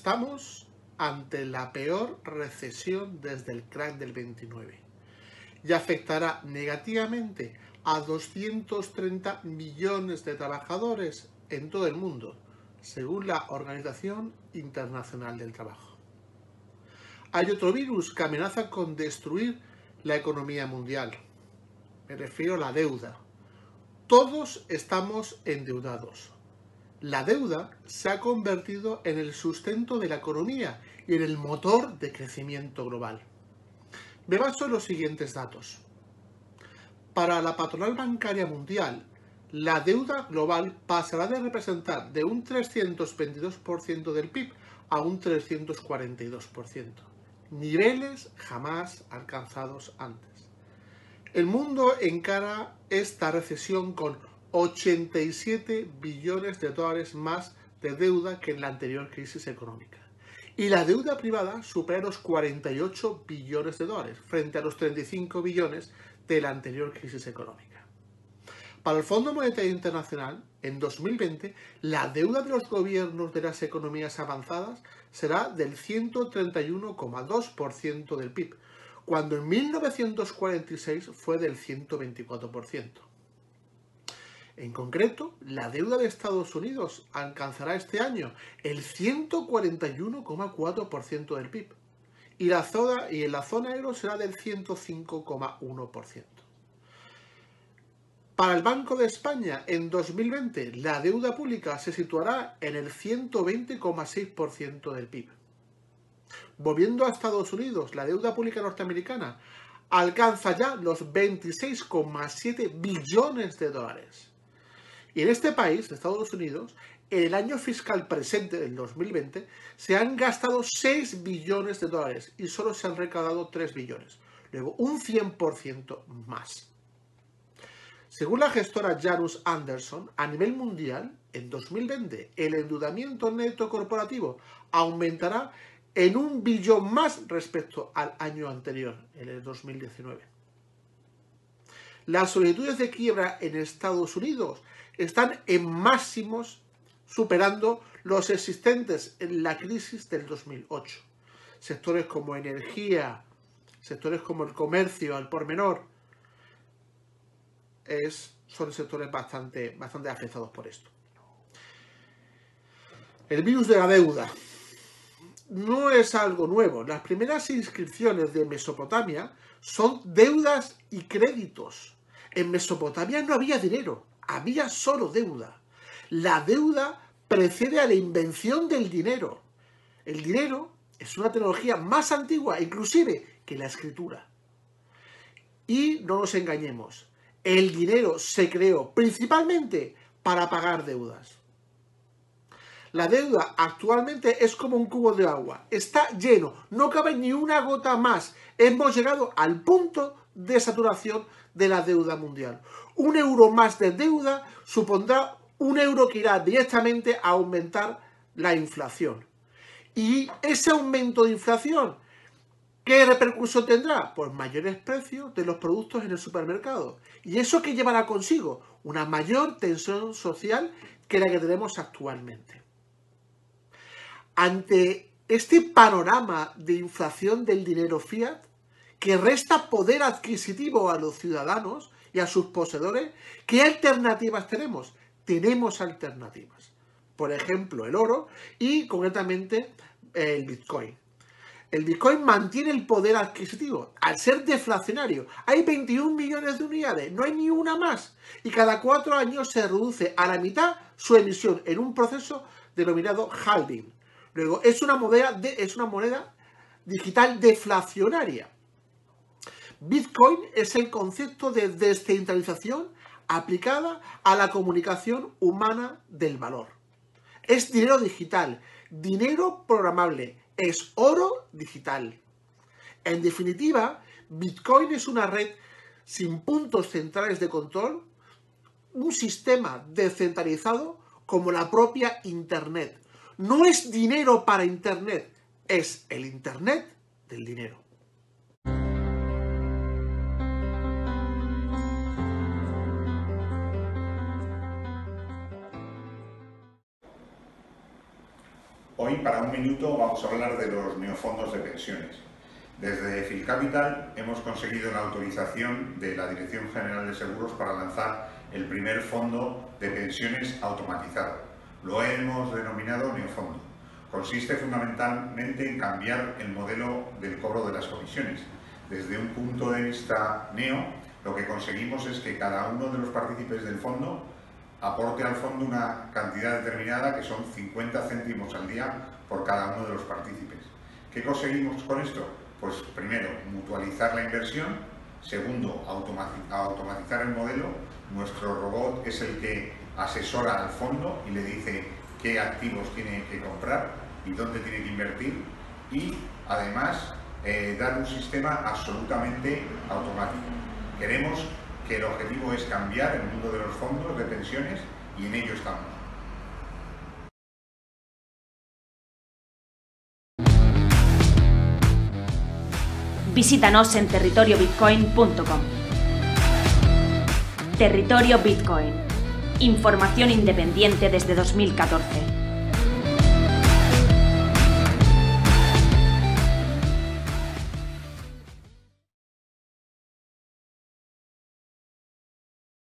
Estamos ante la peor recesión desde el crack del 29 y afectará negativamente a 230 millones de trabajadores en todo el mundo, según la Organización Internacional del Trabajo. Hay otro virus que amenaza con destruir la economía mundial. Me refiero a la deuda. Todos estamos endeudados la deuda se ha convertido en el sustento de la economía y en el motor de crecimiento global. Me baso en los siguientes datos. Para la patronal bancaria mundial, la deuda global pasará de representar de un 322% del PIB a un 342%, niveles jamás alcanzados antes. El mundo encara esta recesión con 87 billones de dólares más de deuda que en la anterior crisis económica. Y la deuda privada supera los 48 billones de dólares frente a los 35 billones de la anterior crisis económica. Para el Fondo Monetario Internacional, en 2020, la deuda de los gobiernos de las economías avanzadas será del 131,2% del PIB, cuando en 1946 fue del 124%. En concreto, la deuda de Estados Unidos alcanzará este año el 141,4% del PIB y, la zona, y en la zona euro será del 105,1%. Para el Banco de España, en 2020, la deuda pública se situará en el 120,6% del PIB. Volviendo a Estados Unidos, la deuda pública norteamericana alcanza ya los 26,7 billones de dólares. Y en este país, Estados Unidos, en el año fiscal presente del 2020 se han gastado 6 billones de dólares y solo se han recaudado 3 billones. Luego, un 100% más. Según la gestora Janus Anderson, a nivel mundial, en 2020 el endeudamiento neto corporativo aumentará en un billón más respecto al año anterior, el 2019. Las solicitudes de quiebra en Estados Unidos están en máximos superando los existentes en la crisis del 2008. Sectores como energía, sectores como el comercio al por menor, son sectores bastante, bastante afectados por esto. El virus de la deuda no es algo nuevo. Las primeras inscripciones de Mesopotamia son deudas y créditos. En Mesopotamia no había dinero había solo deuda. La deuda precede a la invención del dinero. El dinero es una tecnología más antigua, inclusive, que la escritura. Y no nos engañemos, el dinero se creó principalmente para pagar deudas. La deuda actualmente es como un cubo de agua, está lleno, no cabe ni una gota más. Hemos llegado al punto de saturación de la deuda mundial. Un euro más de deuda supondrá un euro que irá directamente a aumentar la inflación. Y ese aumento de inflación, ¿qué repercusión tendrá? Pues mayores precios de los productos en el supermercado. ¿Y eso qué llevará consigo? Una mayor tensión social que la que tenemos actualmente. Ante este panorama de inflación del dinero fiat, que resta poder adquisitivo a los ciudadanos y a sus poseedores, ¿qué alternativas tenemos? Tenemos alternativas. Por ejemplo, el oro y concretamente el Bitcoin. El Bitcoin mantiene el poder adquisitivo. Al ser deflacionario, hay 21 millones de unidades, no hay ni una más. Y cada cuatro años se reduce a la mitad su emisión en un proceso denominado halving. Luego, es una moneda, de, es una moneda digital deflacionaria. Bitcoin es el concepto de descentralización aplicada a la comunicación humana del valor. Es dinero digital, dinero programable, es oro digital. En definitiva, Bitcoin es una red sin puntos centrales de control, un sistema descentralizado como la propia Internet. No es dinero para Internet, es el Internet del dinero. Hoy, para un minuto, vamos a hablar de los neofondos de pensiones. Desde Filcapital hemos conseguido la autorización de la Dirección General de Seguros para lanzar el primer fondo de pensiones automatizado. Lo hemos denominado neofondo. Consiste fundamentalmente en cambiar el modelo del cobro de las comisiones. Desde un punto de vista neo, lo que conseguimos es que cada uno de los partícipes del fondo aporte al fondo una cantidad determinada que son 50 céntimos al día por cada uno de los partícipes. ¿Qué conseguimos con esto? Pues primero, mutualizar la inversión, segundo, automatizar el modelo. Nuestro robot es el que asesora al fondo y le dice qué activos tiene que comprar y dónde tiene que invertir y además eh, dar un sistema absolutamente automático. Queremos que el objetivo es cambiar el mundo de los fondos de pensiones y en ello estamos. Visítanos en territoriobitcoin.com. Territorio Bitcoin. Información independiente desde 2014.